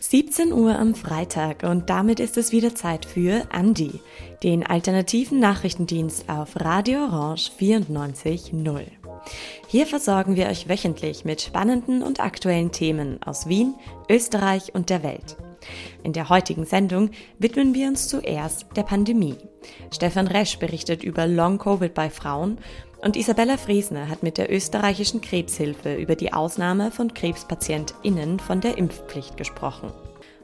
17 Uhr am Freitag und damit ist es wieder Zeit für Andi, den alternativen Nachrichtendienst auf Radio Orange 94.0. Hier versorgen wir euch wöchentlich mit spannenden und aktuellen Themen aus Wien, Österreich und der Welt. In der heutigen Sendung widmen wir uns zuerst der Pandemie. Stefan Resch berichtet über Long Covid bei Frauen und Isabella Friesner hat mit der österreichischen Krebshilfe über die Ausnahme von KrebspatientInnen von der Impfpflicht gesprochen.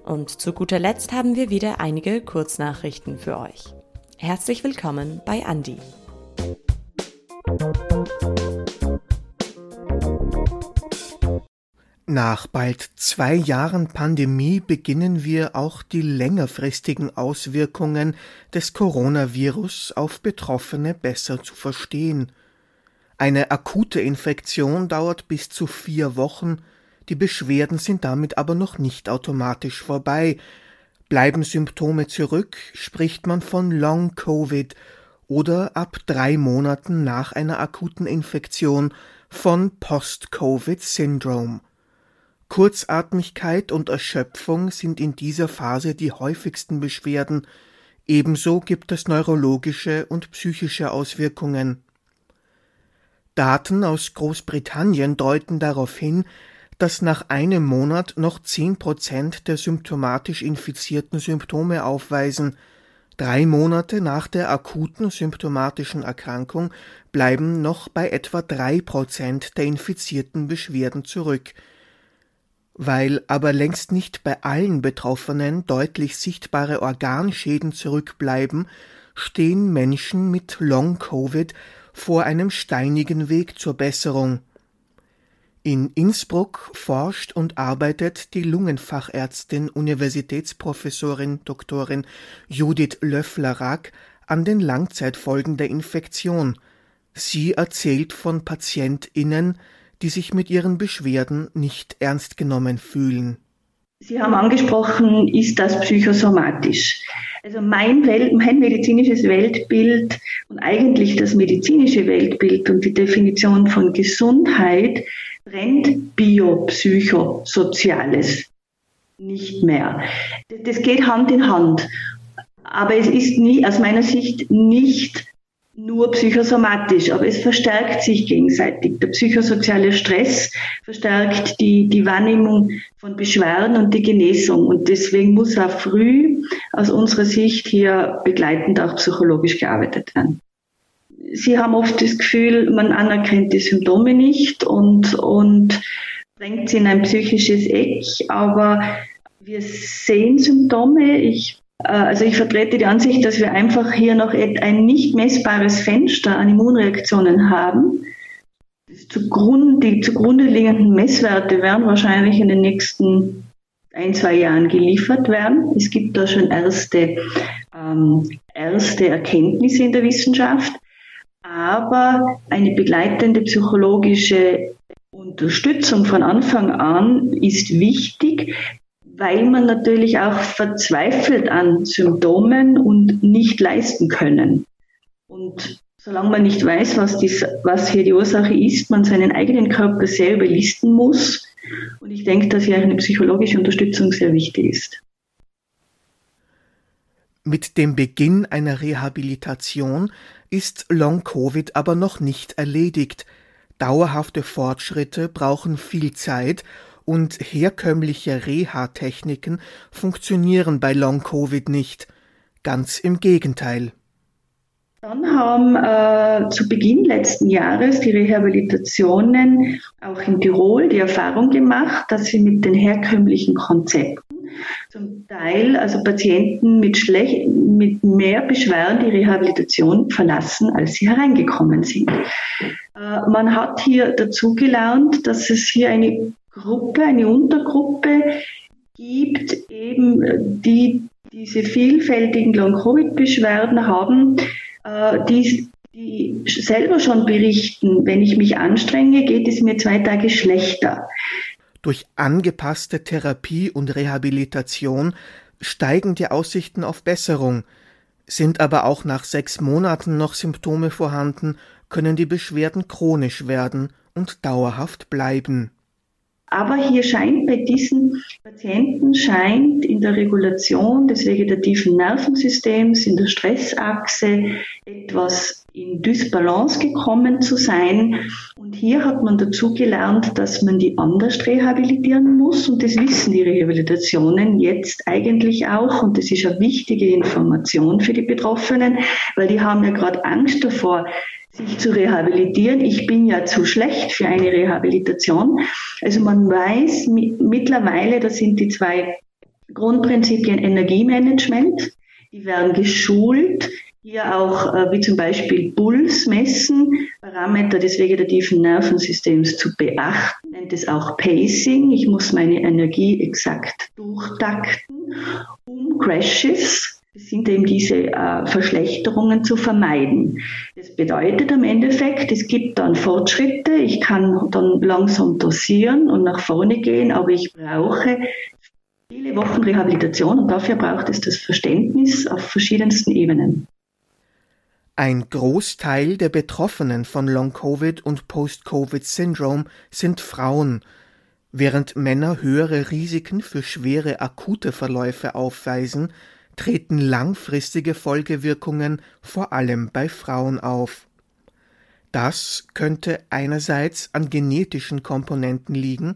Und zu guter Letzt haben wir wieder einige Kurznachrichten für euch. Herzlich willkommen bei Andi. Nach bald zwei Jahren Pandemie beginnen wir auch die längerfristigen Auswirkungen des Coronavirus auf Betroffene besser zu verstehen. Eine akute Infektion dauert bis zu vier Wochen, die Beschwerden sind damit aber noch nicht automatisch vorbei. Bleiben Symptome zurück, spricht man von Long Covid oder ab drei Monaten nach einer akuten Infektion von Post-Covid-Syndrom. Kurzatmigkeit und Erschöpfung sind in dieser Phase die häufigsten Beschwerden, ebenso gibt es neurologische und psychische Auswirkungen. Daten aus Großbritannien deuten darauf hin, dass nach einem Monat noch zehn Prozent der symptomatisch Infizierten Symptome aufweisen. Drei Monate nach der akuten symptomatischen Erkrankung bleiben noch bei etwa drei Prozent der infizierten Beschwerden zurück. Weil aber längst nicht bei allen Betroffenen deutlich sichtbare Organschäden zurückbleiben, stehen Menschen mit Long Covid vor einem steinigen Weg zur Besserung. In Innsbruck forscht und arbeitet die Lungenfachärztin Universitätsprofessorin Doktorin Judith Löffler-Rack an den Langzeitfolgen der Infektion. Sie erzählt von PatientInnen, die sich mit ihren Beschwerden nicht ernst genommen fühlen. Sie haben angesprochen, ist das psychosomatisch? Also mein, Welt, mein medizinisches Weltbild und eigentlich das medizinische Weltbild und die Definition von Gesundheit trennt Biopsychosoziales nicht mehr. Das geht Hand in Hand. Aber es ist nie, aus meiner Sicht nicht nur psychosomatisch, aber es verstärkt sich gegenseitig. Der psychosoziale Stress verstärkt die, die Wahrnehmung von Beschwerden und die Genesung. Und deswegen muss auch früh aus unserer Sicht hier begleitend auch psychologisch gearbeitet werden. Sie haben oft das Gefühl, man anerkennt die Symptome nicht und, und drängt sie in ein psychisches Eck, aber wir sehen Symptome. Ich, also ich vertrete die Ansicht, dass wir einfach hier noch ein nicht messbares Fenster an Immunreaktionen haben. Die zugrunde liegenden Messwerte werden wahrscheinlich in den nächsten ein, zwei Jahren geliefert werden. Es gibt da schon erste, ähm, erste Erkenntnisse in der Wissenschaft aber eine begleitende psychologische Unterstützung von Anfang an ist wichtig, weil man natürlich auch verzweifelt an Symptomen und nicht leisten können. Und solange man nicht weiß, was, dies, was hier die Ursache ist, man seinen eigenen Körper sehr überlisten muss. Und ich denke, dass hier eine psychologische Unterstützung sehr wichtig ist. Mit dem Beginn einer Rehabilitation ist Long-Covid aber noch nicht erledigt. Dauerhafte Fortschritte brauchen viel Zeit und herkömmliche Reha-Techniken funktionieren bei Long-Covid nicht. Ganz im Gegenteil. Dann haben äh, zu Beginn letzten Jahres die Rehabilitationen auch in Tirol die Erfahrung gemacht, dass sie mit den herkömmlichen Konzepten zum Teil also Patienten mit, schlecht, mit mehr Beschwerden die Rehabilitation verlassen, als sie hereingekommen sind. Äh, man hat hier dazugelernt, dass es hier eine Gruppe, eine Untergruppe gibt, eben die diese vielfältigen Long-Covid-Beschwerden haben, äh, die, die selber schon berichten, wenn ich mich anstrenge, geht es mir zwei Tage schlechter. Durch angepasste Therapie und Rehabilitation steigen die Aussichten auf Besserung. Sind aber auch nach sechs Monaten noch Symptome vorhanden, können die Beschwerden chronisch werden und dauerhaft bleiben. Aber hier scheint bei diesen Patienten scheint in der Regulation des vegetativen Nervensystems, in der Stressachse etwas in Dysbalance gekommen zu sein. Und hier hat man dazu gelernt, dass man die anders rehabilitieren muss. Und das wissen die Rehabilitationen jetzt eigentlich auch. Und das ist eine wichtige Information für die Betroffenen, weil die haben ja gerade Angst davor, sich zu rehabilitieren. Ich bin ja zu schlecht für eine Rehabilitation. Also man weiß mittlerweile, das sind die zwei Grundprinzipien Energiemanagement, die werden geschult, hier auch äh, wie zum Beispiel Puls messen, Parameter des vegetativen Nervensystems zu beachten, nennt es auch Pacing. Ich muss meine Energie exakt durchtakten, um Crashes sind eben diese äh, Verschlechterungen zu vermeiden. Das bedeutet am Endeffekt, es gibt dann Fortschritte, ich kann dann langsam dosieren und nach vorne gehen, aber ich brauche viele Wochen Rehabilitation und dafür braucht es das Verständnis auf verschiedensten Ebenen. Ein Großteil der Betroffenen von Long-Covid und Post-Covid-Syndrom sind Frauen, während Männer höhere Risiken für schwere akute Verläufe aufweisen, treten langfristige Folgewirkungen vor allem bei Frauen auf. Das könnte einerseits an genetischen Komponenten liegen,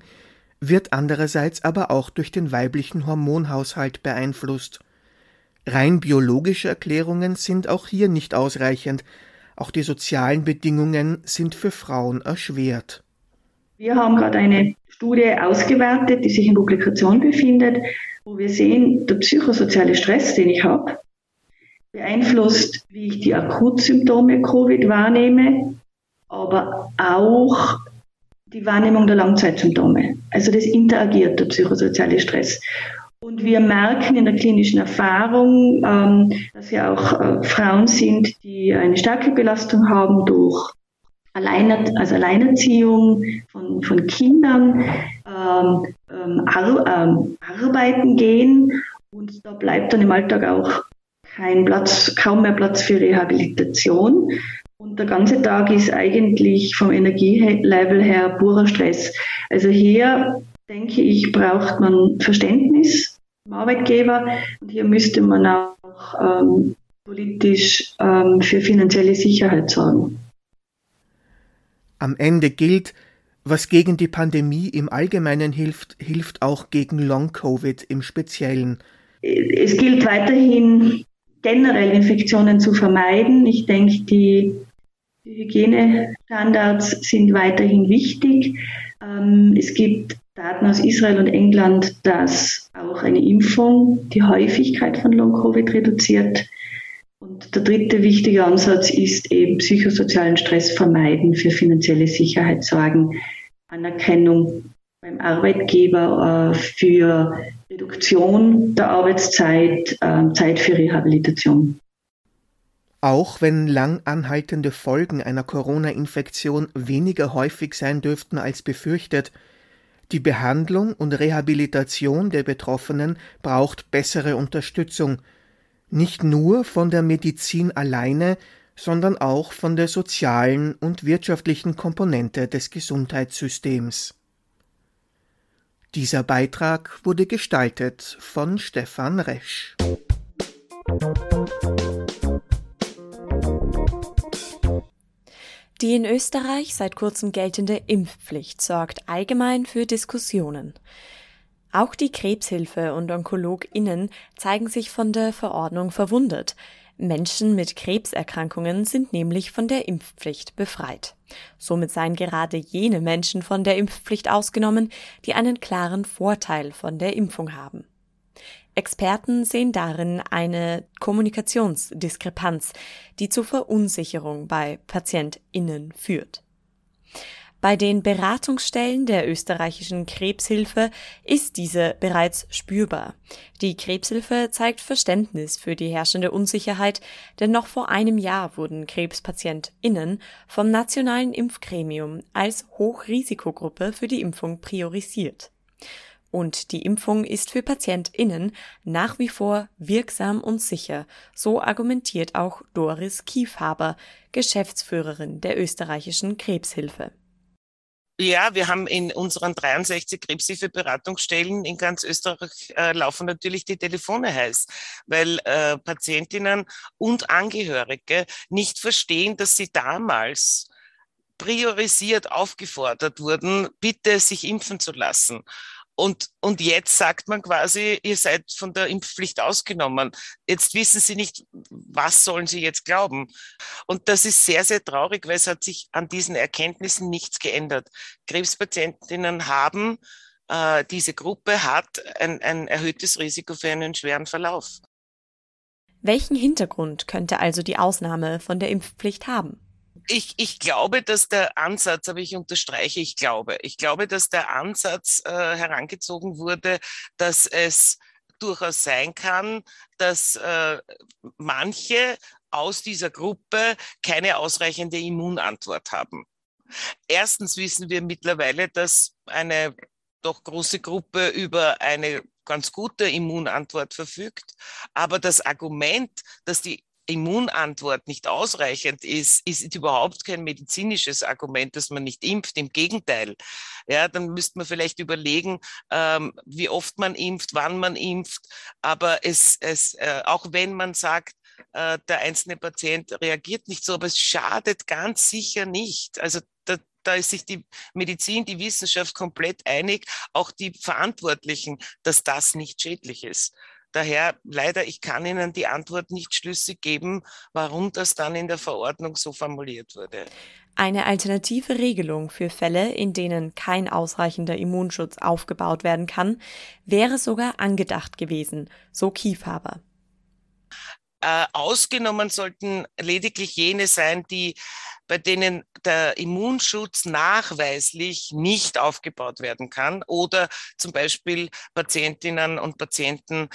wird andererseits aber auch durch den weiblichen Hormonhaushalt beeinflusst. Rein biologische Erklärungen sind auch hier nicht ausreichend, auch die sozialen Bedingungen sind für Frauen erschwert. Wir haben gerade eine Studie ausgewertet, die sich in Publikation befindet, wo wir sehen, der psychosoziale Stress, den ich habe, beeinflusst, wie ich die Akutsymptome Covid wahrnehme, aber auch die Wahrnehmung der Langzeitsymptome. Also das interagiert, der psychosoziale Stress. Und wir merken in der klinischen Erfahrung, ähm, dass ja auch äh, Frauen sind, die eine starke Belastung haben durch Alleiner, also Alleinerziehung von, von Kindern, ähm, ähm, ar ähm, arbeiten gehen und da bleibt dann im Alltag auch kein Platz, kaum mehr Platz für Rehabilitation. Und der ganze Tag ist eigentlich vom Energielevel her purer Stress. Also hier denke ich, braucht man Verständnis vom Arbeitgeber und hier müsste man auch ähm, politisch ähm, für finanzielle Sicherheit sorgen. Am Ende gilt, was gegen die Pandemie im Allgemeinen hilft, hilft auch gegen Long-Covid im Speziellen. Es gilt weiterhin, generell Infektionen zu vermeiden. Ich denke, die Hygienestandards sind weiterhin wichtig. Ähm, es gibt Daten aus Israel und England, dass auch eine Impfung die Häufigkeit von Long-Covid reduziert. Der dritte wichtige Ansatz ist eben psychosozialen Stress vermeiden, für finanzielle Sicherheit sorgen, Anerkennung beim Arbeitgeber äh, für Reduktion der Arbeitszeit, äh, Zeit für Rehabilitation. Auch wenn lang anhaltende Folgen einer Corona-Infektion weniger häufig sein dürften als befürchtet, die Behandlung und Rehabilitation der Betroffenen braucht bessere Unterstützung, nicht nur von der Medizin alleine, sondern auch von der sozialen und wirtschaftlichen Komponente des Gesundheitssystems. Dieser Beitrag wurde gestaltet von Stefan Resch. Die in Österreich seit kurzem geltende Impfpflicht sorgt allgemein für Diskussionen. Auch die Krebshilfe und OnkologInnen zeigen sich von der Verordnung verwundert. Menschen mit Krebserkrankungen sind nämlich von der Impfpflicht befreit. Somit seien gerade jene Menschen von der Impfpflicht ausgenommen, die einen klaren Vorteil von der Impfung haben. Experten sehen darin eine Kommunikationsdiskrepanz, die zu Verunsicherung bei PatientInnen führt. Bei den Beratungsstellen der österreichischen Krebshilfe ist diese bereits spürbar. Die Krebshilfe zeigt Verständnis für die herrschende Unsicherheit, denn noch vor einem Jahr wurden KrebspatientInnen vom nationalen Impfgremium als Hochrisikogruppe für die Impfung priorisiert. Und die Impfung ist für PatientInnen nach wie vor wirksam und sicher. So argumentiert auch Doris Kiefhaber, Geschäftsführerin der österreichischen Krebshilfe. Ja, wir haben in unseren 63 Krebshilfeberatungsstellen in ganz Österreich äh, laufen natürlich die Telefone heiß, weil äh, Patientinnen und Angehörige nicht verstehen, dass sie damals priorisiert aufgefordert wurden, bitte sich impfen zu lassen. Und, und jetzt sagt man quasi, ihr seid von der Impfpflicht ausgenommen. Jetzt wissen sie nicht, was sollen sie jetzt glauben. Und das ist sehr, sehr traurig, weil es hat sich an diesen Erkenntnissen nichts geändert. Krebspatientinnen haben, äh, diese Gruppe hat ein, ein erhöhtes Risiko für einen schweren Verlauf. Welchen Hintergrund könnte also die Ausnahme von der Impfpflicht haben? Ich, ich glaube, dass der Ansatz, aber ich unterstreiche, ich glaube, ich glaube, dass der Ansatz äh, herangezogen wurde, dass es durchaus sein kann, dass äh, manche aus dieser Gruppe keine ausreichende Immunantwort haben. Erstens wissen wir mittlerweile, dass eine doch große Gruppe über eine ganz gute Immunantwort verfügt. Aber das Argument, dass die Immunantwort nicht ausreichend ist, ist überhaupt kein medizinisches Argument, dass man nicht impft. Im Gegenteil. Ja, dann müsste man vielleicht überlegen, ähm, wie oft man impft, wann man impft. Aber es, es, äh, auch wenn man sagt, äh, der einzelne Patient reagiert nicht so, aber es schadet ganz sicher nicht. Also da, da ist sich die Medizin, die Wissenschaft komplett einig, auch die Verantwortlichen, dass das nicht schädlich ist. Daher leider, ich kann Ihnen die Antwort nicht schlüssig geben, warum das dann in der Verordnung so formuliert wurde. Eine alternative Regelung für Fälle, in denen kein ausreichender Immunschutz aufgebaut werden kann, wäre sogar angedacht gewesen, so Kiefhaber. Äh, ausgenommen sollten lediglich jene sein, die bei denen der Immunschutz nachweislich nicht aufgebaut werden kann oder zum Beispiel Patientinnen und Patienten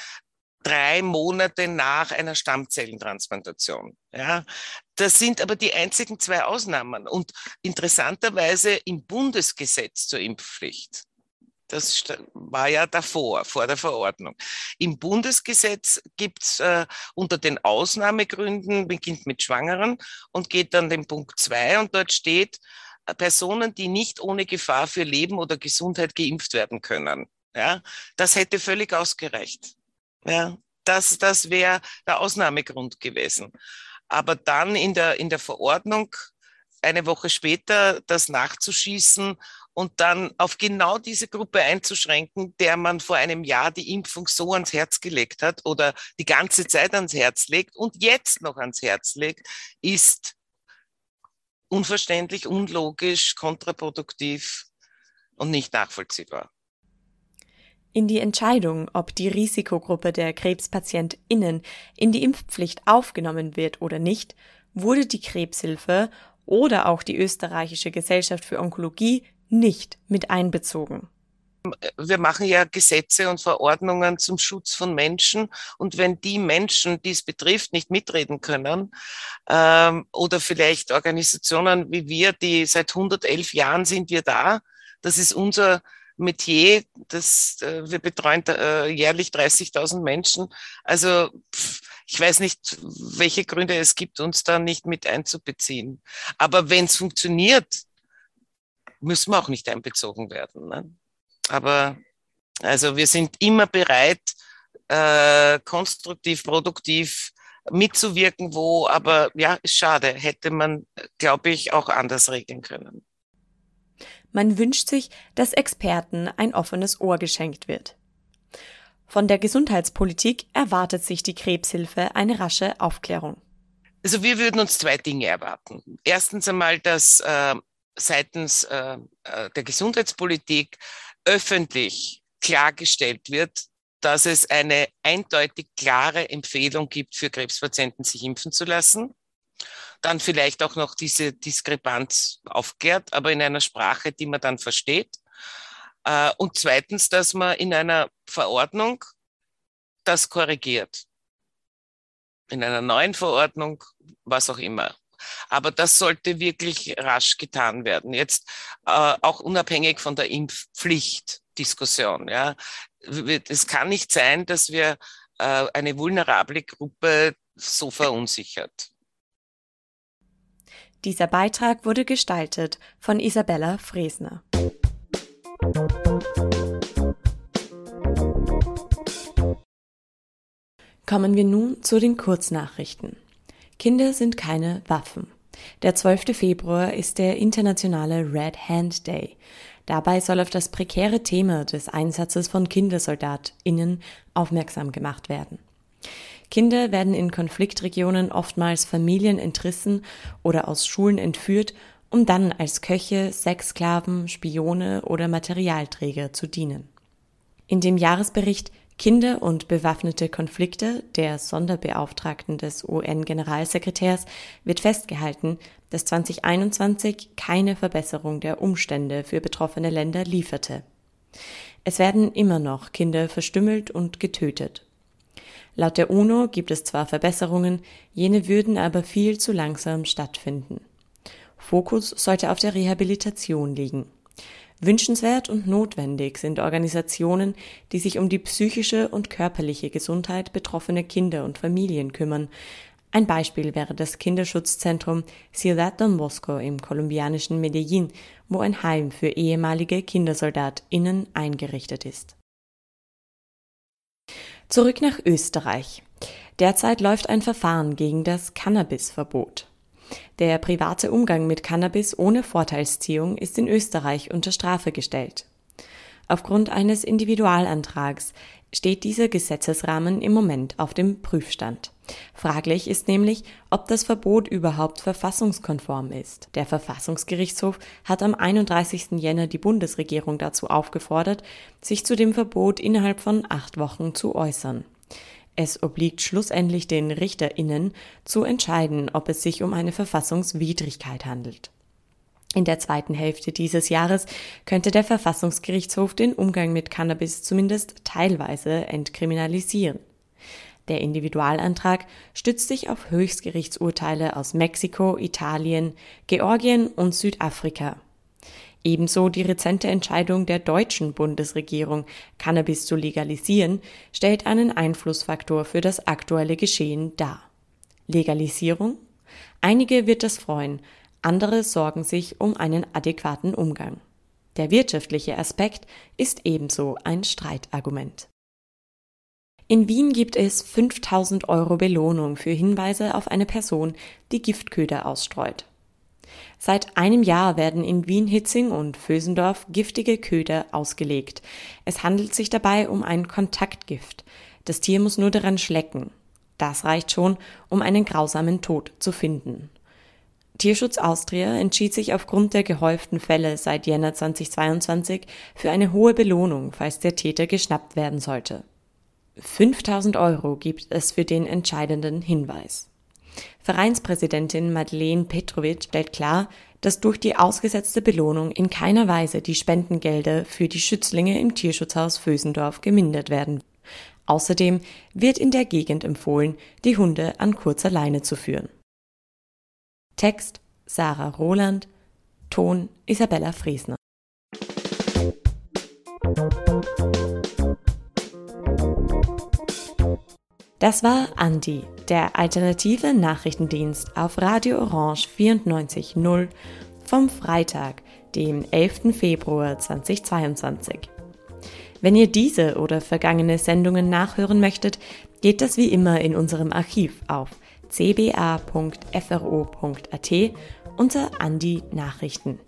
drei Monate nach einer Stammzellentransplantation. Ja, das sind aber die einzigen zwei Ausnahmen und interessanterweise im Bundesgesetz zur Impfpflicht. Das war ja davor, vor der Verordnung. Im Bundesgesetz gibt es äh, unter den Ausnahmegründen, beginnt mit Schwangeren und geht dann den Punkt zwei und dort steht, äh, Personen, die nicht ohne Gefahr für Leben oder Gesundheit geimpft werden können. Ja, das hätte völlig ausgereicht. Ja, das, das wäre der Ausnahmegrund gewesen. Aber dann in der, in der Verordnung eine Woche später das nachzuschießen und dann auf genau diese Gruppe einzuschränken, der man vor einem Jahr die Impfung so ans Herz gelegt hat oder die ganze Zeit ans Herz legt und jetzt noch ans Herz legt, ist unverständlich, unlogisch, kontraproduktiv und nicht nachvollziehbar. In die Entscheidung, ob die Risikogruppe der KrebspatientInnen in die Impfpflicht aufgenommen wird oder nicht, wurde die Krebshilfe oder auch die österreichische Gesellschaft für Onkologie nicht mit einbezogen. Wir machen ja Gesetze und Verordnungen zum Schutz von Menschen. Und wenn die Menschen, die es betrifft, nicht mitreden können, ähm, oder vielleicht Organisationen wie wir, die seit 111 Jahren sind wir da, das ist unser Metier, das, äh, wir betreuen äh, jährlich 30.000 Menschen. Also pff, ich weiß nicht, welche Gründe es gibt, uns da nicht mit einzubeziehen. Aber wenn es funktioniert, müssen wir auch nicht einbezogen werden. Ne? Aber also wir sind immer bereit, äh, konstruktiv, produktiv mitzuwirken, wo, aber ja, ist schade, hätte man, glaube ich, auch anders regeln können. Man wünscht sich, dass Experten ein offenes Ohr geschenkt wird. Von der Gesundheitspolitik erwartet sich die Krebshilfe eine rasche Aufklärung. Also wir würden uns zwei Dinge erwarten. Erstens einmal, dass äh, seitens äh, äh der Gesundheitspolitik öffentlich klargestellt wird, dass es eine eindeutig klare Empfehlung gibt, für Krebspatienten sich impfen zu lassen dann vielleicht auch noch diese Diskrepanz aufklärt, aber in einer Sprache, die man dann versteht. Äh, und zweitens, dass man in einer Verordnung das korrigiert. In einer neuen Verordnung, was auch immer. Aber das sollte wirklich rasch getan werden. Jetzt äh, auch unabhängig von der Impfpflichtdiskussion. Ja. Es kann nicht sein, dass wir äh, eine vulnerable Gruppe so verunsichert. Dieser Beitrag wurde gestaltet von Isabella Fresner. Kommen wir nun zu den Kurznachrichten. Kinder sind keine Waffen. Der 12. Februar ist der internationale Red Hand Day. Dabei soll auf das prekäre Thema des Einsatzes von KindersoldatInnen aufmerksam gemacht werden. Kinder werden in Konfliktregionen oftmals Familien entrissen oder aus Schulen entführt, um dann als Köche, Sexsklaven, Spione oder Materialträger zu dienen. In dem Jahresbericht Kinder und bewaffnete Konflikte der Sonderbeauftragten des UN-Generalsekretärs wird festgehalten, dass 2021 keine Verbesserung der Umstände für betroffene Länder lieferte. Es werden immer noch Kinder verstümmelt und getötet. Laut der UNO gibt es zwar Verbesserungen, jene würden aber viel zu langsam stattfinden. Fokus sollte auf der Rehabilitation liegen. Wünschenswert und notwendig sind Organisationen, die sich um die psychische und körperliche Gesundheit betroffener Kinder und Familien kümmern. Ein Beispiel wäre das Kinderschutzzentrum Ciudad Don Bosco im kolumbianischen Medellin, wo ein Heim für ehemalige KindersoldatInnen eingerichtet ist. Zurück nach Österreich. Derzeit läuft ein Verfahren gegen das Cannabisverbot. Der private Umgang mit Cannabis ohne Vorteilsziehung ist in Österreich unter Strafe gestellt. Aufgrund eines Individualantrags steht dieser Gesetzesrahmen im Moment auf dem Prüfstand. Fraglich ist nämlich, ob das Verbot überhaupt verfassungskonform ist. Der Verfassungsgerichtshof hat am 31. Jänner die Bundesregierung dazu aufgefordert, sich zu dem Verbot innerhalb von acht Wochen zu äußern. Es obliegt schlussendlich den Richterinnen zu entscheiden, ob es sich um eine Verfassungswidrigkeit handelt. In der zweiten Hälfte dieses Jahres könnte der Verfassungsgerichtshof den Umgang mit Cannabis zumindest teilweise entkriminalisieren. Der Individualantrag stützt sich auf Höchstgerichtsurteile aus Mexiko, Italien, Georgien und Südafrika. Ebenso die rezente Entscheidung der deutschen Bundesregierung, Cannabis zu legalisieren, stellt einen Einflussfaktor für das aktuelle Geschehen dar. Legalisierung? Einige wird das freuen, andere sorgen sich um einen adäquaten Umgang. Der wirtschaftliche Aspekt ist ebenso ein Streitargument. In Wien gibt es 5000 Euro Belohnung für Hinweise auf eine Person, die Giftköder ausstreut. Seit einem Jahr werden in Wien Hitzing und Vösendorf giftige Köder ausgelegt. Es handelt sich dabei um ein Kontaktgift. Das Tier muss nur daran schlecken. Das reicht schon, um einen grausamen Tod zu finden. Tierschutz Austria entschied sich aufgrund der gehäuften Fälle seit Jänner 2022 für eine hohe Belohnung, falls der Täter geschnappt werden sollte. 5000 Euro gibt es für den entscheidenden Hinweis. Vereinspräsidentin Madeleine Petrovic stellt klar, dass durch die ausgesetzte Belohnung in keiner Weise die Spendengelder für die Schützlinge im Tierschutzhaus Vösendorf gemindert werden. Außerdem wird in der Gegend empfohlen, die Hunde an kurzer Leine zu führen. Text Sarah Roland, Ton Isabella Friesner. Das war Andi, der alternative Nachrichtendienst auf Radio Orange 94.0 vom Freitag, dem 11. Februar 2022. Wenn ihr diese oder vergangene Sendungen nachhören möchtet, geht das wie immer in unserem Archiv auf cba.fro.at unter Andi Nachrichten.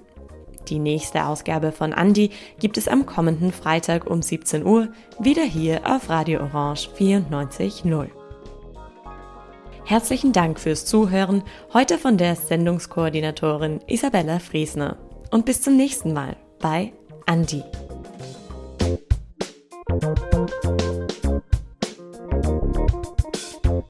Die nächste Ausgabe von Andi gibt es am kommenden Freitag um 17 Uhr wieder hier auf Radio Orange 94.0. Herzlichen Dank fürs Zuhören, heute von der Sendungskoordinatorin Isabella Friesner. Und bis zum nächsten Mal bei Andi.